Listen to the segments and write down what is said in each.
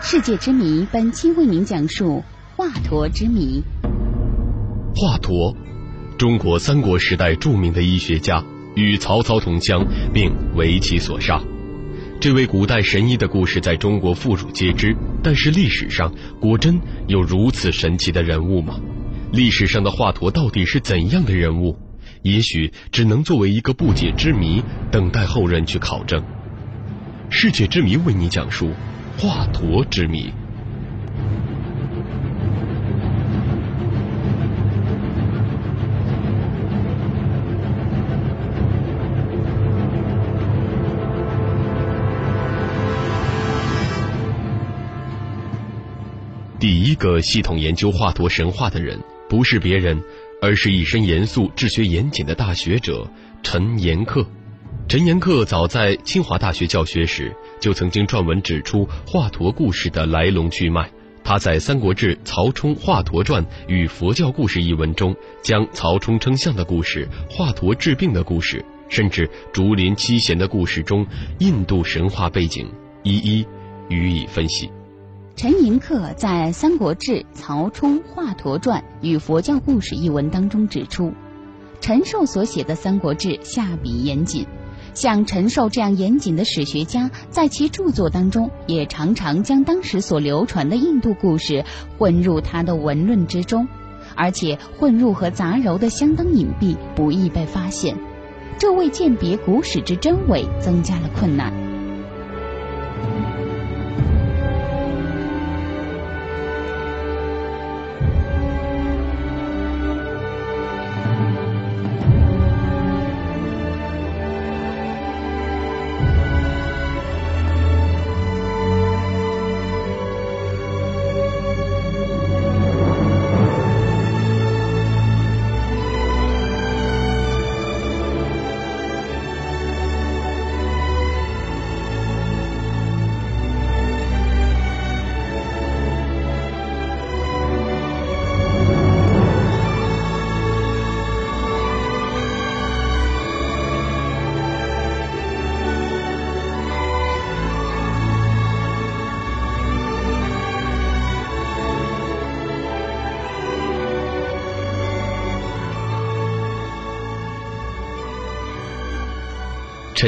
世界之谜，本期为您讲述华佗之谜。华佗，中国三国时代著名的医学家，与曹操同乡，并为其所杀。这位古代神医的故事在中国妇孺皆知，但是历史上果真有如此神奇的人物吗？历史上的华佗到底是怎样的人物？也许只能作为一个不解之谜，等待后人去考证。世界之谜为你讲述。华佗之谜。第一个系统研究华佗神话的人，不是别人，而是一身严肃、治学严谨的大学者陈寅恪。陈寅恪早在清华大学教学时，就曾经撰文指出华佗故事的来龙去脉。他在《三国志·曹冲华佗传与佛教故事》一文中，将曹冲称象的故事、华佗治病的故事，甚至竹林七贤的故事中印度神话背景一一予以分析。陈寅恪在《三国志·曹冲华佗传与佛教故事》一文当中指出，陈寿所写的《三国志》下笔严谨。像陈寿这样严谨的史学家，在其著作当中也常常将当时所流传的印度故事混入他的文论之中，而且混入和杂糅的相当隐蔽，不易被发现，这为鉴别古史之真伪增加了困难。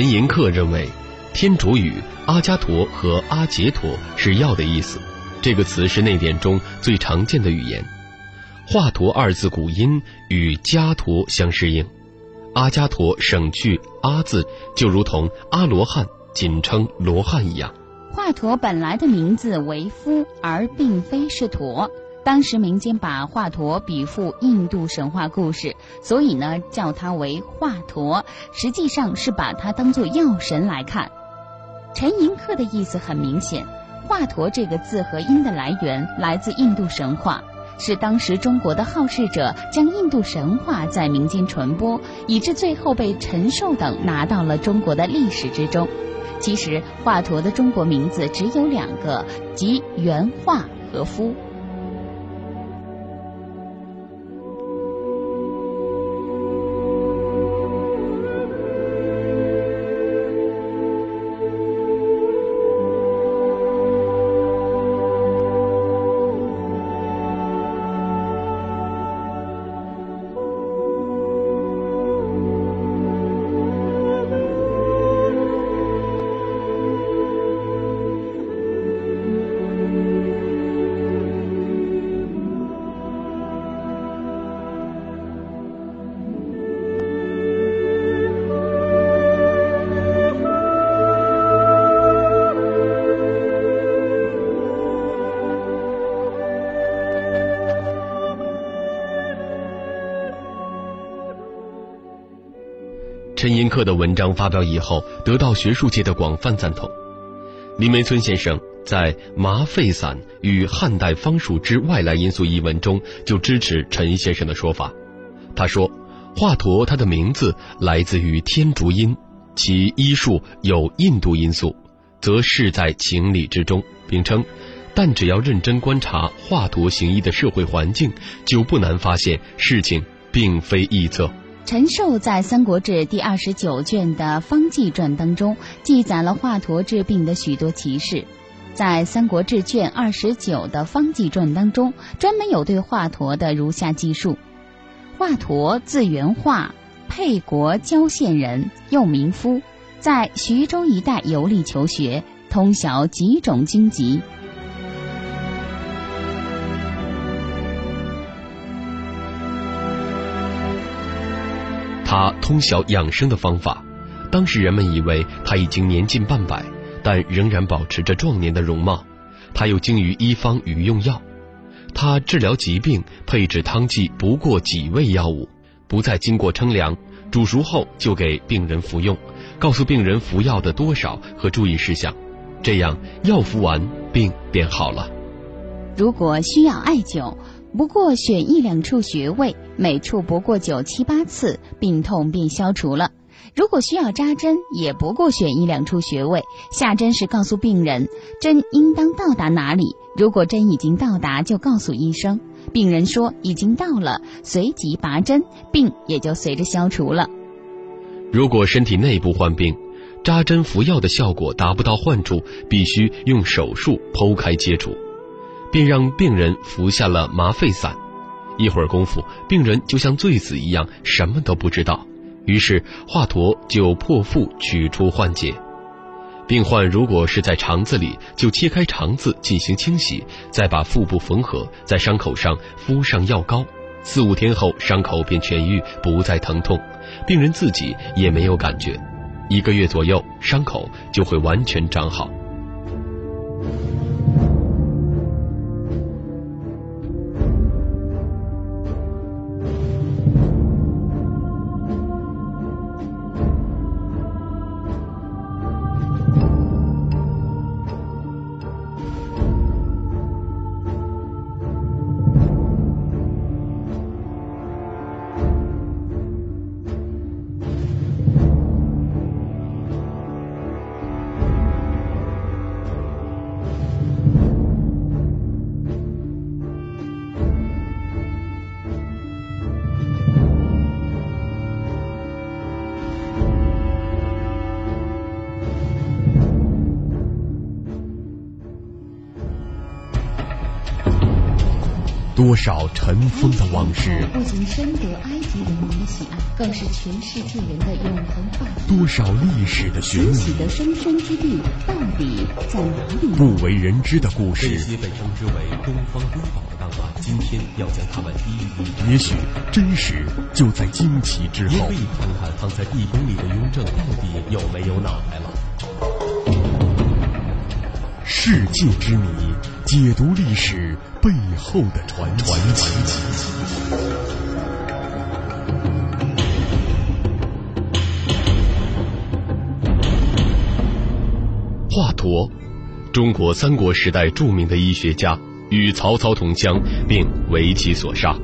陈寅恪认为，天竺语阿伽陀和阿杰陀是药的意思，这个词是内典中最常见的语言。华佗二字古音与伽陀相适应，阿伽陀省去阿字，就如同阿罗汉仅称罗汉一样。华佗本来的名字为夫，而并非是陀。当时民间把华佗比附印度神话故事，所以呢叫他为华佗，实际上是把他当做药神来看。陈寅恪的意思很明显，华佗这个字和音的来源来自印度神话，是当时中国的好事者将印度神话在民间传播，以致最后被陈寿等拿到了中国的历史之中。其实华佗的中国名字只有两个，即元化和夫。陈寅恪的文章发表以后，得到学术界的广泛赞同。林梅村先生在《麻沸散与汉代方术之外来因素》一文中就支持陈先生的说法。他说：“华佗他的名字来自于天竺音，其医术有印度因素，则事在情理之中。”并称：“但只要认真观察华佗行医的社会环境，就不难发现事情并非臆测。”陈寿在《三国志》第二十九卷的《方济传》当中记载了华佗治病的许多奇事。在《三国志》卷二十九的《方济传》当中，专门有对华佗的如下记述：华佗字元化，沛国郊县人，又名夫，在徐州一带游历求学，通晓几种经籍。他通晓养生的方法，当时人们以为他已经年近半百。但仍然保持着壮年的容貌，他又精于医方与用药，他治疗疾病配置汤剂不过几味药物，不再经过称量，煮熟后就给病人服用，告诉病人服药的多少和注意事项，这样药服完病便好了。如果需要艾灸，不过选一两处穴位，每处不过灸七八次，病痛便消除了。如果需要扎针，也不过选一两处穴位下针时，告诉病人针应当到达哪里。如果针已经到达，就告诉医生。病人说已经到了，随即拔针，病也就随着消除了。如果身体内部患病，扎针服药的效果达不到患处，必须用手术剖开切除，并让病人服下了麻沸散。一会儿功夫，病人就像醉死一样，什么都不知道。于是华佗就破腹取出患解。病患如果是在肠子里，就切开肠子进行清洗，再把腹部缝合，在伤口上敷上药膏，四五天后伤口便痊愈，不再疼痛，病人自己也没有感觉，一个月左右伤口就会完全长好。多少尘封的往事，不仅深得埃及人民的喜爱，更是全世界人的永恒话题。多少历史的悬疑，的生生之地到底在哪里？不为人知的故事。这些被称之为东方瑰宝的档案，今天要将它们一一。也许真实就在惊奇之后。也可以看看躺在地宫里的雍正到底有没有脑袋了。世界之谜，解读历史。背后的传奇。华佗，中国三国时代著名的医学家，与曹操同乡，并为其所杀。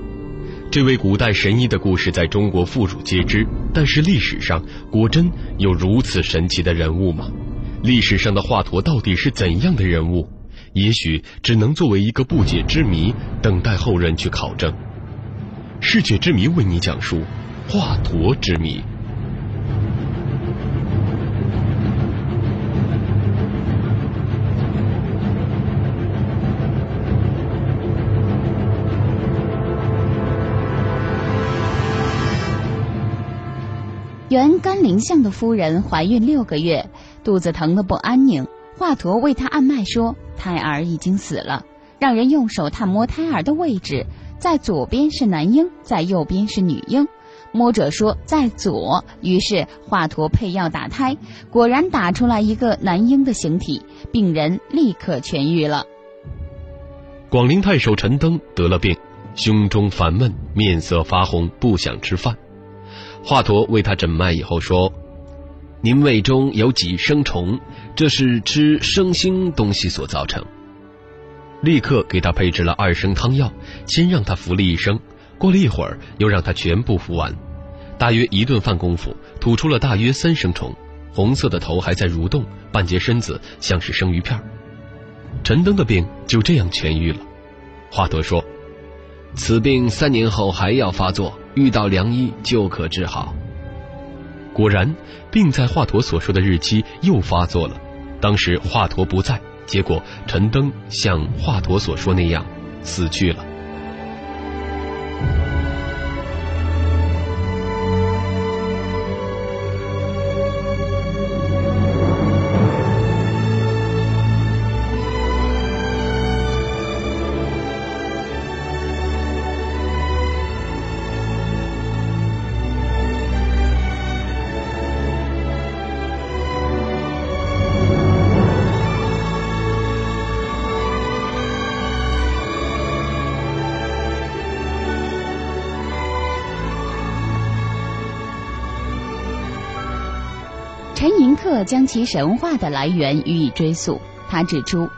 这位古代神医的故事在中国妇孺皆知，但是历史上果真有如此神奇的人物吗？历史上的华佗到底是怎样的人物？也许只能作为一个不解之谜，等待后人去考证。世界之谜为你讲述华佗之谜。原甘陵相的夫人怀孕六个月，肚子疼得不安宁。华佗为她按脉说。胎儿已经死了，让人用手探摸胎儿的位置，在左边是男婴，在右边是女婴。摸者说在左，于是华佗配药打胎，果然打出来一个男婴的形体，病人立刻痊愈了。广陵太守陈登得了病，胸中烦闷，面色发红，不想吃饭。华佗为他诊脉以后说。您胃中有几生虫，这是吃生腥东西所造成。立刻给他配置了二升汤药，先让他服了一升，过了一会儿又让他全部服完。大约一顿饭功夫，吐出了大约三升虫，红色的头还在蠕动，半截身子像是生鱼片。陈登的病就这样痊愈了。华佗说：“此病三年后还要发作，遇到良医就可治好。”果然，病在华佗所说的日期又发作了。当时华佗不在，结果陈登像华佗所说那样死去了。将其神话的来源予以追溯。他指出，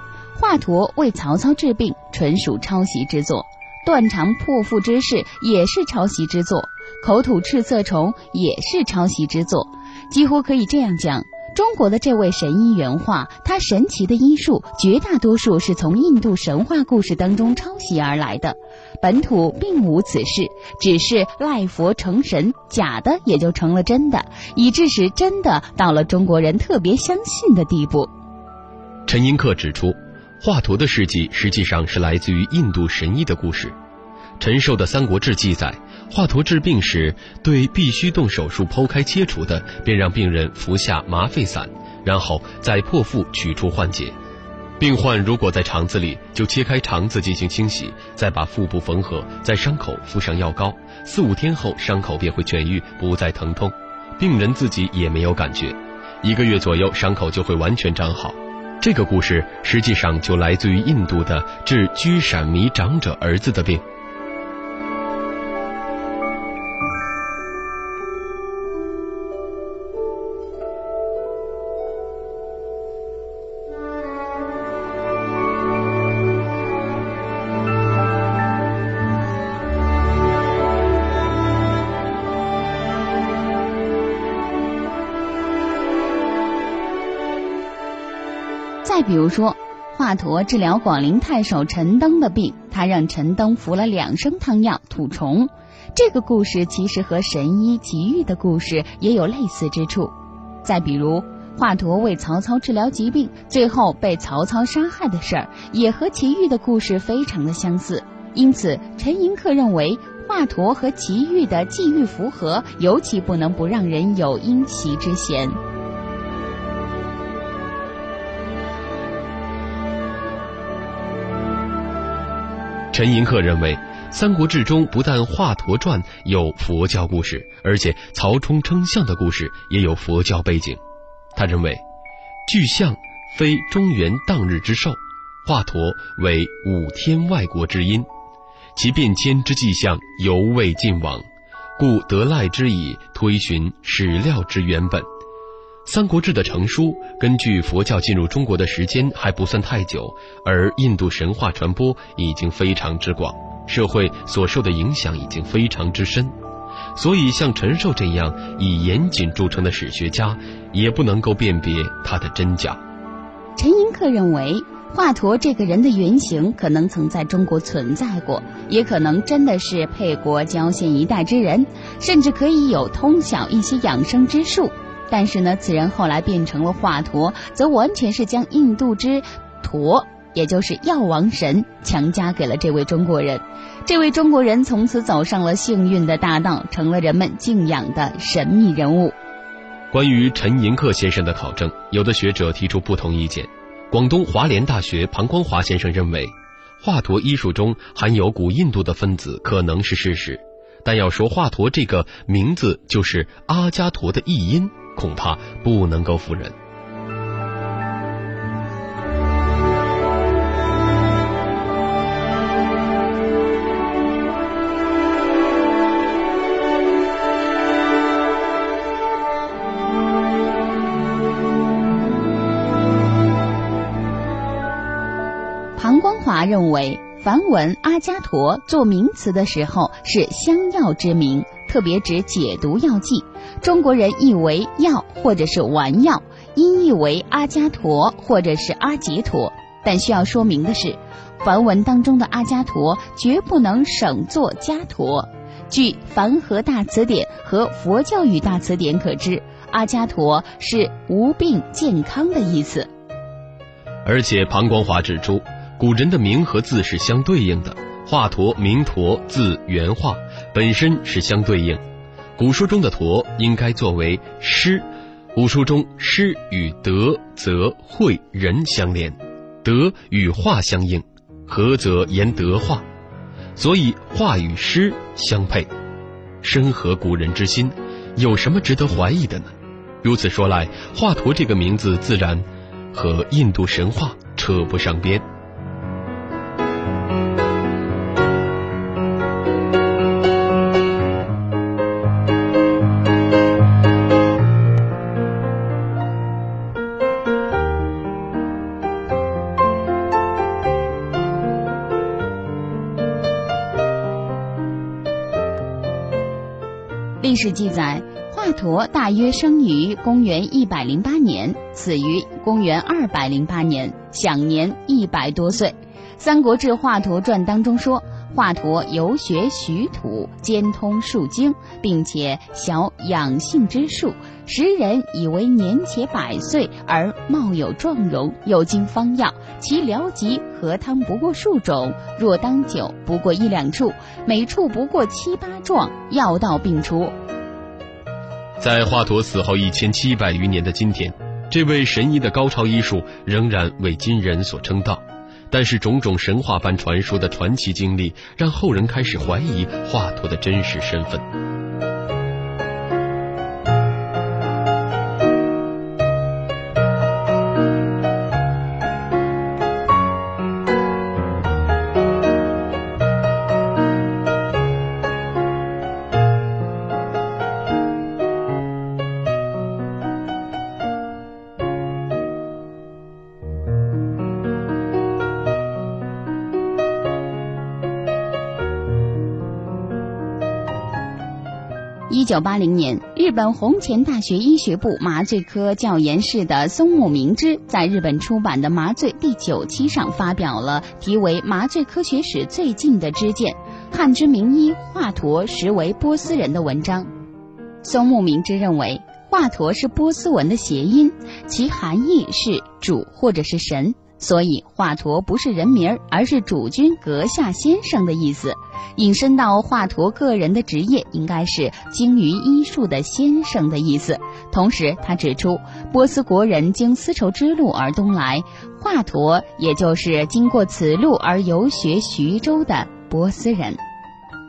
华佗为曹操治病纯属抄袭之作，断肠破腹之事也是抄袭之作，口吐赤色虫也是抄袭之作。几乎可以这样讲，中国的这位神医原话，他神奇的医术绝大多数是从印度神话故事当中抄袭而来的。本土并无此事，只是赖佛成神，假的也就成了真的，以致使真的到了中国人特别相信的地步。陈寅恪指出，华佗的事迹实际上是来自于印度神医的故事。陈寿的《三国志》记载，华佗治病时，对必须动手术剖开切除的，便让病人服下麻沸散，然后再破腹取出换解。病患如果在肠子里，就切开肠子进行清洗，再把腹部缝合，在伤口敷上药膏，四五天后伤口便会痊愈，不再疼痛，病人自己也没有感觉，一个月左右伤口就会完全长好。这个故事实际上就来自于印度的治居闪迷长者儿子的病。再比如说，华佗治疗广陵太守陈登的病，他让陈登服了两升汤药吐虫。这个故事其实和神医祁煜的故事也有类似之处。再比如，华佗为曹操治疗疾病，最后被曹操杀害的事儿，也和祁煜的故事非常的相似。因此，陈寅恪认为华佗和祁煜的际遇符合，尤其不能不让人有因其之嫌。陈寅恪认为，《三国志》中不但华佗传有佛教故事，而且曹冲称象的故事也有佛教背景。他认为，巨象非中原当日之兽，华佗为五天外国之音，其变迁之迹象犹未尽往，故得赖之以推寻史料之原本。《三国志》的成书，根据佛教进入中国的时间还不算太久，而印度神话传播已经非常之广，社会所受的影响已经非常之深，所以像陈寿这样以严谨著称的史学家，也不能够辨别它的真假。陈寅恪认为，华佗这个人的原型可能曾在中国存在过，也可能真的是沛国郊县一带之人，甚至可以有通晓一些养生之术。但是呢，此人后来变成了华佗，则完全是将印度之佗，也就是药王神，强加给了这位中国人。这位中国人从此走上了幸运的大道，成了人们敬仰的神秘人物。关于陈寅恪先生的考证，有的学者提出不同意见。广东华联大学庞光华先生认为，华佗医术中含有古印度的分子可能是事实，但要说华佗这个名字就是阿伽陀的译音。恐怕不能够服人。庞光华认为，梵文阿伽陀做名词的时候是香药之名。特别指解毒药剂，中国人译为药或者是丸药，音译为阿伽陀或者是阿杰陀。但需要说明的是，梵文当中的阿伽陀绝不能省作伽陀。据《梵和大词典》和《佛教语大词典》可知，阿伽陀是无病健康的意思。而且庞光华指出，古人的名和字是相对应的，华佗名佗字元化，本身是相对应。古书中的佗应该作为诗，古书中诗与德、则、惠、仁相连，德与化相应，合则言德化，所以化与诗相配，深合古人之心，有什么值得怀疑的呢？如此说来，华佗这个名字自然和印度神话扯不上边。史记载，华佗大约生于公元一百零八年，死于公元二百零八年，享年一百多岁。《三国志·华佗传》当中说，华佗游学徐土，兼通数经，并且晓养性之术，时人以为年且百岁而貌有壮容，又经方药，其疗疾何汤不过数种，若当酒不过一两处，每处不过七八壮，药到病除。在华佗死后一千七百余年的今天，这位神医的高超医术仍然为今人所称道。但是种种神话般传说的传奇经历，让后人开始怀疑华佗的真实身份。九八零年，日本弘前大学医学部麻醉科教研室的松木明之在日本出版的《麻醉》第九期上发表了题为《麻醉科学史最近的知见》，汉之名医华佗实为波斯人的文章。松木明之认为，华佗是波斯文的谐音，其含义是主或者是神，所以华佗不是人名，而是主君阁下先生的意思。引申到华佗个人的职业应该是精于医术的先生的意思。同时，他指出，波斯国人经丝绸之路而东来，华佗也就是经过此路而游学徐州的波斯人。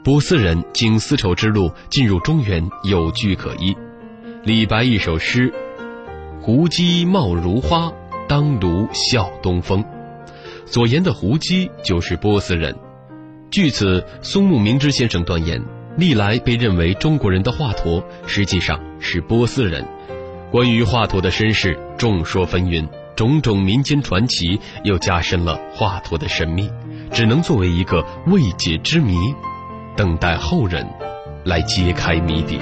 波斯人经丝绸之路进入中原有据可依。李白一首诗：“胡姬貌如花，当卢笑东风。”所言的胡姬就是波斯人。据此，松木明之先生断言，历来被认为中国人的华佗实际上是波斯人。关于华佗的身世，众说纷纭，种种民间传奇又加深了华佗的神秘，只能作为一个未解之谜，等待后人来揭开谜底。